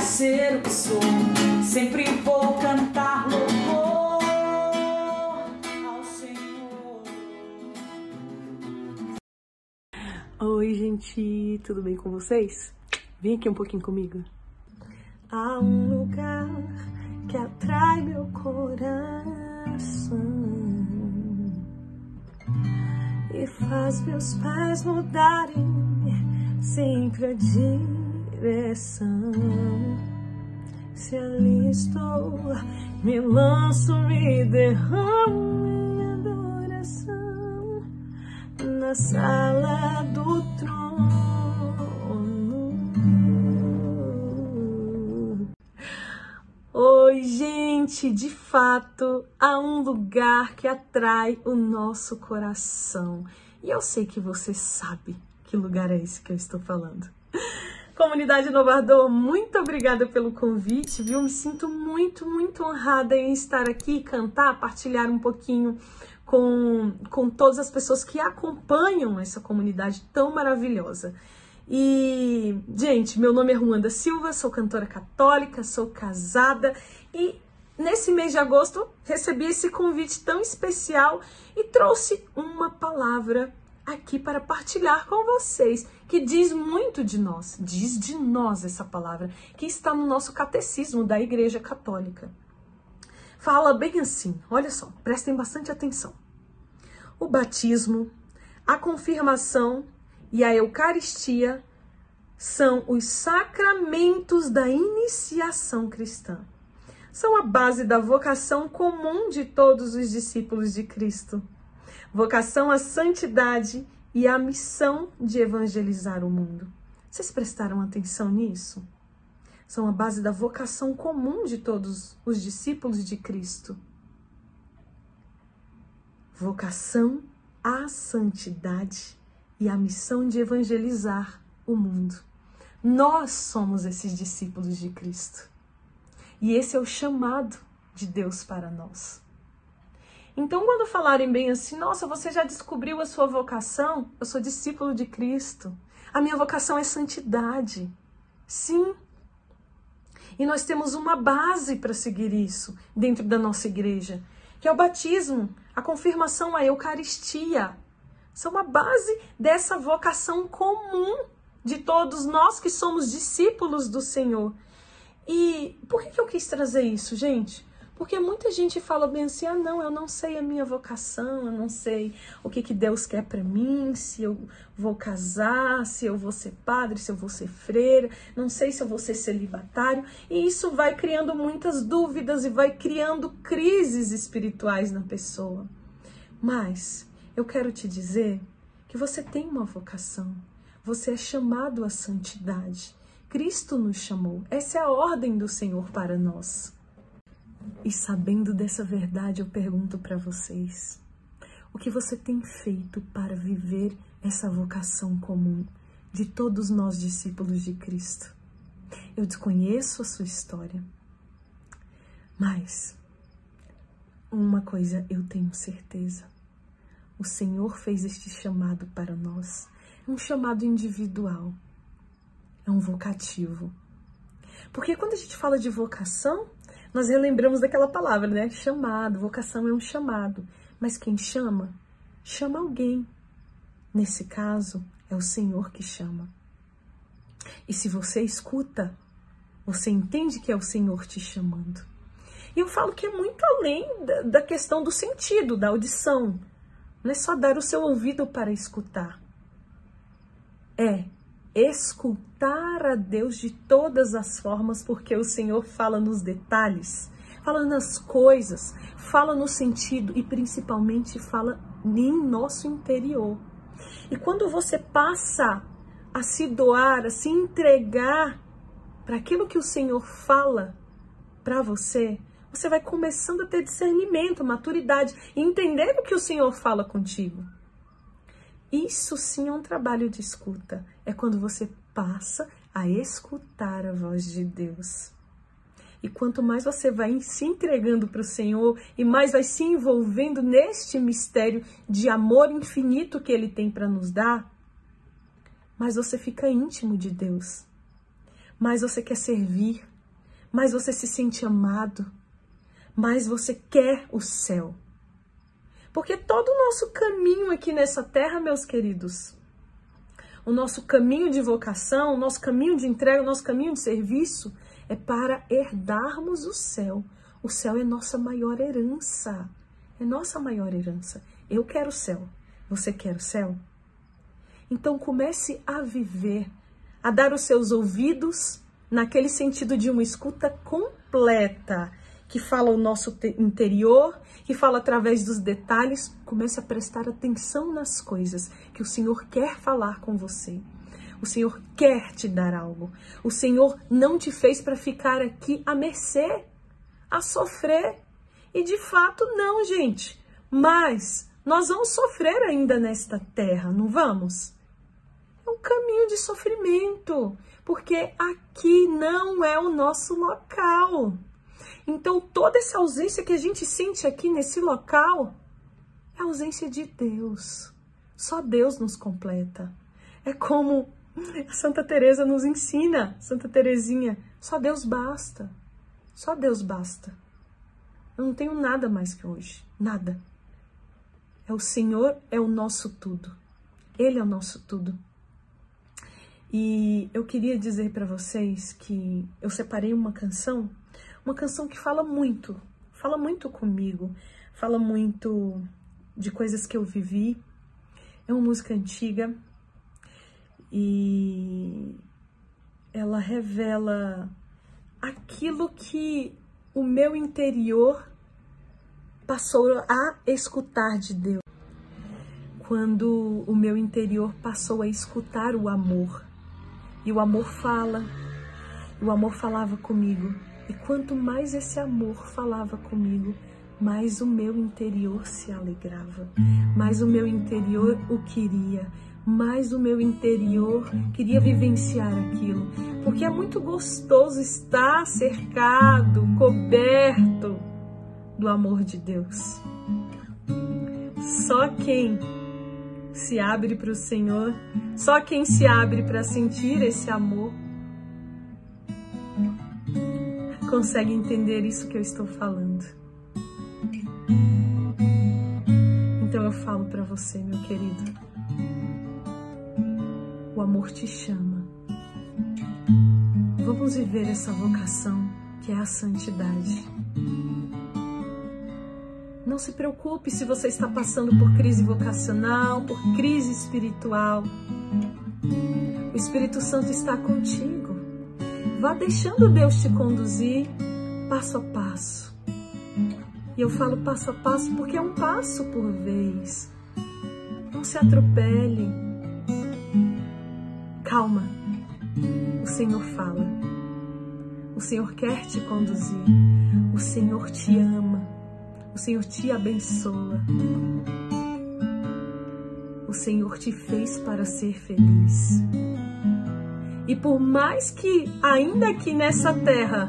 ser o que sou. Sempre vou cantar louvor ao Senhor. Oi, gente, tudo bem com vocês? Vem aqui um pouquinho comigo. Há um lugar que atrai meu coração e faz meus pés mudarem sempre a direção. Se ali estou, me lanço, me derramo em adoração na sala do trono. Oi, gente, de fato, há um lugar que atrai o nosso coração. E eu sei que você sabe que lugar é esse que eu estou falando. Comunidade Inovador, muito obrigada pelo convite, viu? Me sinto muito, muito honrada em estar aqui, cantar, partilhar um pouquinho com, com todas as pessoas que acompanham essa comunidade tão maravilhosa. E, gente, meu nome é Ruanda Silva, sou cantora católica, sou casada e nesse mês de agosto recebi esse convite tão especial e trouxe uma palavra aqui para partilhar com vocês, que diz muito de nós, diz de nós essa palavra, que está no nosso catecismo da Igreja Católica. Fala bem assim, olha só, prestem bastante atenção. O batismo, a confirmação e a Eucaristia são os sacramentos da iniciação cristã. São a base da vocação comum de todos os discípulos de Cristo vocação à santidade e a missão de evangelizar o mundo. Vocês prestaram atenção nisso? São a base da vocação comum de todos os discípulos de Cristo. Vocação à santidade e a missão de evangelizar o mundo. Nós somos esses discípulos de Cristo. E esse é o chamado de Deus para nós. Então, quando falarem bem assim, nossa, você já descobriu a sua vocação? Eu sou discípulo de Cristo. A minha vocação é santidade. Sim. E nós temos uma base para seguir isso dentro da nossa igreja, que é o batismo, a confirmação, a Eucaristia. São uma base dessa vocação comum de todos nós que somos discípulos do Senhor. E por que, eu quis trazer isso, gente? Porque muita gente fala bem assim: ah, não, eu não sei a minha vocação, eu não sei o que, que Deus quer para mim, se eu vou casar, se eu vou ser padre, se eu vou ser freira, não sei se eu vou ser celibatário. E isso vai criando muitas dúvidas e vai criando crises espirituais na pessoa. Mas eu quero te dizer que você tem uma vocação, você é chamado à santidade. Cristo nos chamou, essa é a ordem do Senhor para nós. E sabendo dessa verdade, eu pergunto para vocês: o que você tem feito para viver essa vocação comum de todos nós discípulos de Cristo? Eu desconheço a sua história, mas uma coisa eu tenho certeza: o Senhor fez este chamado para nós. Um chamado individual, é um vocativo. Porque quando a gente fala de vocação, nós relembramos daquela palavra, né? Chamado, vocação é um chamado. Mas quem chama, chama alguém. Nesse caso, é o Senhor que chama. E se você escuta, você entende que é o Senhor te chamando. E eu falo que é muito além da, questão do sentido, da audição. Não é só dar o seu ouvido para escutar. É escutar a Deus de todas as formas, porque o Senhor fala nos detalhes, fala nas coisas, fala no sentido e principalmente fala em nosso interior. E quando você passa a se doar, a se entregar para aquilo que o Senhor fala para você, você vai começando a ter discernimento, maturidade, e entender o que o Senhor fala contigo. Isso sim é um trabalho de escuta. É quando você passa a escutar a voz de Deus. E quanto mais você vai se entregando para o Senhor e mais vai se envolvendo neste mistério de amor infinito que Ele tem para nos dar, mais você fica íntimo de Deus, mais você quer servir, mais você se sente amado, mais você quer o céu. Porque todo o nosso caminho aqui nessa terra, meus queridos, o nosso caminho de vocação, o nosso caminho de entrega, o nosso caminho de serviço é para herdarmos o céu. O céu é nossa maior herança. É nossa maior herança. Eu quero o céu. Você quer o céu? Então comece a viver, a dar os seus ouvidos naquele sentido de uma escuta completa, que fala o nosso interior, que fala através dos detalhes. Comece a prestar atenção nas coisas que o Senhor quer falar com você. O Senhor quer te dar algo. O Senhor não te fez para ficar aqui à mercê, a sofrer. E de fato, não, gente. Mas nós vamos sofrer ainda nesta terra, não vamos? É um caminho de sofrimento, porque aqui não é o nosso local. Então, toda essa ausência que a gente sente aqui nesse local é ausência de Deus. Só Deus nos completa. É como a Santa Teresa nos ensina, Santa Teresinha, só Deus basta. Só Deus basta. Eu não tenho nada mais que hoje, nada. É o Senhor é o nosso tudo. Ele é o nosso tudo. E eu queria dizer para vocês que eu separei uma canção uma canção que fala muito, fala muito comigo, fala muito de coisas que eu vivi. É uma música antiga e ela revela aquilo que o meu interior passou a escutar de Deus. Quando o meu interior passou a escutar o amor. E o amor fala, o amor falava comigo. E quanto mais esse amor falava comigo, mais o meu interior se alegrava, mais o meu interior o queria, mais o meu interior queria vivenciar aquilo, porque é muito gostoso estar cercado, coberto do amor de Deus. Só quem se abre para o Senhor, só quem se abre para sentir esse amor consegue entender isso que eu estou falando. Então eu falo para você, meu querido. O amor te chama. Vamos viver essa vocação que é a santidade. Não se preocupe se você está passando por crise vocacional, por crise espiritual. O Espírito Santo está contigo. Vá deixando Deus te conduzir passo a passo. E eu falo passo a passo porque é um passo por vez. Não se atropele. Calma. O Senhor fala. O Senhor quer te conduzir. O Senhor te ama. O Senhor te abençoa. O Senhor te fez para ser feliz. E por mais que, ainda aqui nessa terra,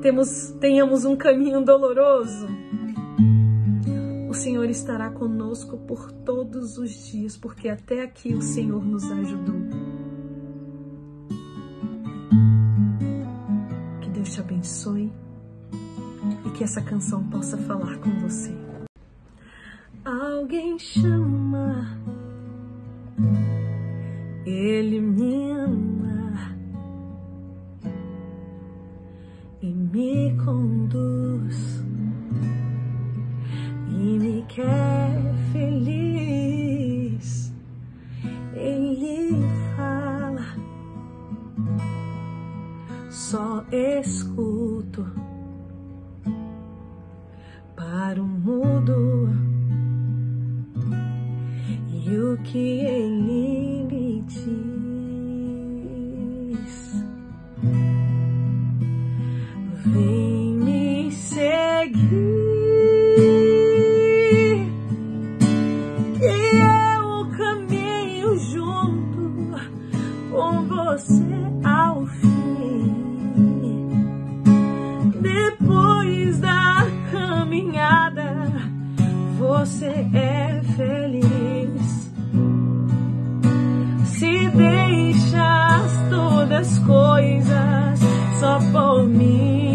temos, tenhamos um caminho doloroso, o Senhor estará conosco por todos os dias, porque até aqui o Senhor nos ajudou. Que Deus te abençoe e que essa canção possa falar com você. Alguém chama ele me ama e me conduz e me quer feliz. Ele fala, só escuto para o mudo e o que você ao fim. Depois da caminhada, você é feliz. Se deixas todas as coisas só por mim.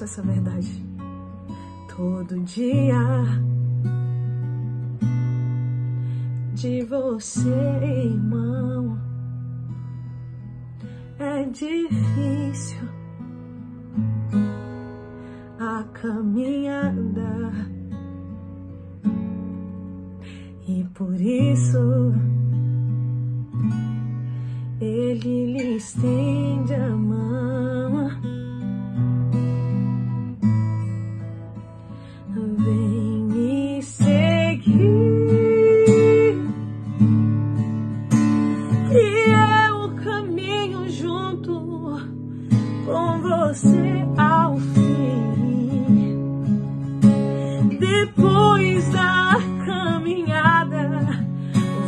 Essa verdade. Todo dia de você, irmão, é difícil a caminhada. E por isso ele lhe estende Depois da caminhada,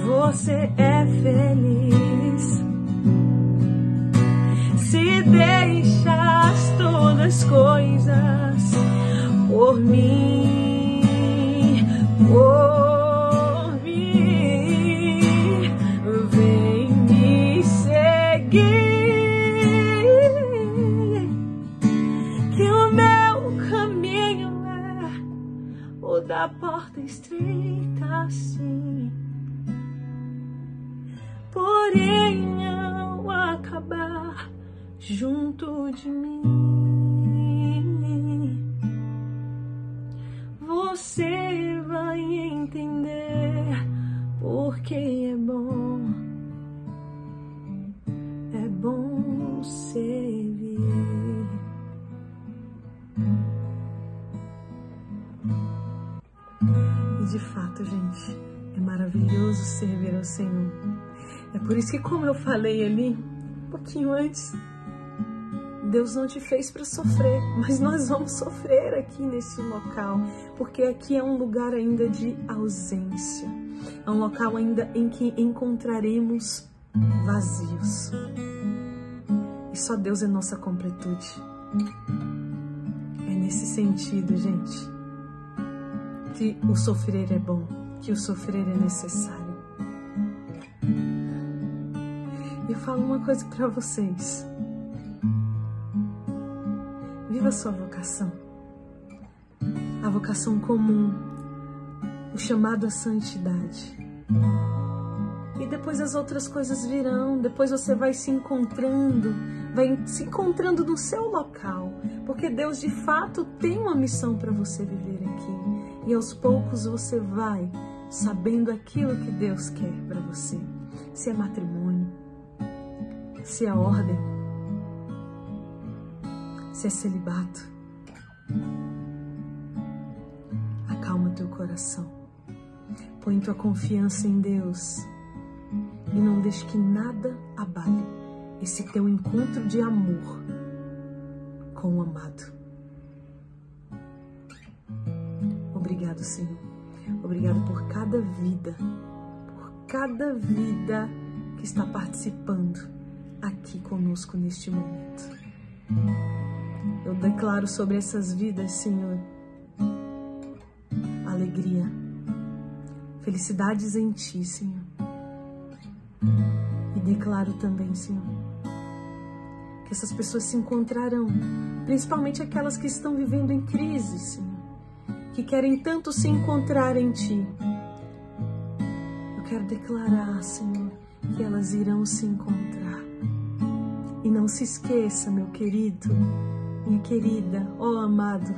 você é feliz. Se deixas todas as coisas por mim, é o da porta estreita, sim. Porém, ao acabar junto de mim, você vai entender porque é bom, é bom servir. E de fato, gente, é maravilhoso servir ao Senhor. É por isso que, como eu falei ali, um pouquinho antes, Deus não te fez para sofrer, mas nós vamos sofrer aqui nesse local, porque aqui é um lugar ainda de ausência, é um local ainda em que encontraremos vazios. E só Deus é nossa completude. É nesse sentido, gente, que o sofrer é bom, que o sofrer é necessário. Eu falo uma coisa para vocês. Viva a sua vocação. A vocação comum, o chamado à santidade. E depois as outras coisas virão, depois você vai se encontrando, vai se encontrando no seu local, porque Deus de fato tem uma missão para você viver aqui. E aos poucos você vai sabendo aquilo que Deus quer para você. Se é matrimônio, se é ordem, se é celibato. Acalma teu coração. Põe tua confiança em Deus e não deixe que nada abale esse teu encontro de amor com o amado. Obrigado, Senhor. Obrigado por cada vida, por cada vida que está participando aqui conosco neste momento. Eu declaro sobre essas vidas, Senhor, alegria, felicidades em Ti, Senhor. E declaro também, Senhor, que essas pessoas se encontrarão, principalmente aquelas que estão vivendo em crise, Senhor, que querem tanto se encontrar em Ti. Eu quero declarar, Senhor, que elas irão se encontrar. E não se esqueça, meu querido, minha querida, ó oh amado,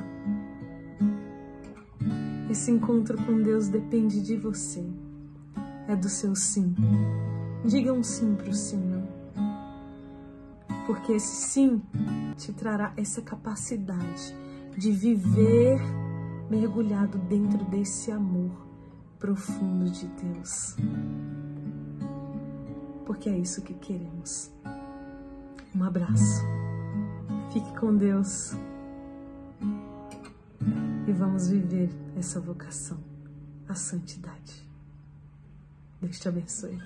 esse encontro com Deus depende de você. é do seu sim. Diga um sim para o Senhor. Porque esse sim te trará essa capacidade de viver mergulhado dentro desse amor profundo de Deus. Porque é isso que queremos. Um abraço. Fique com Deus. E vamos viver essa vocação, a santidade. Deus te abençoe.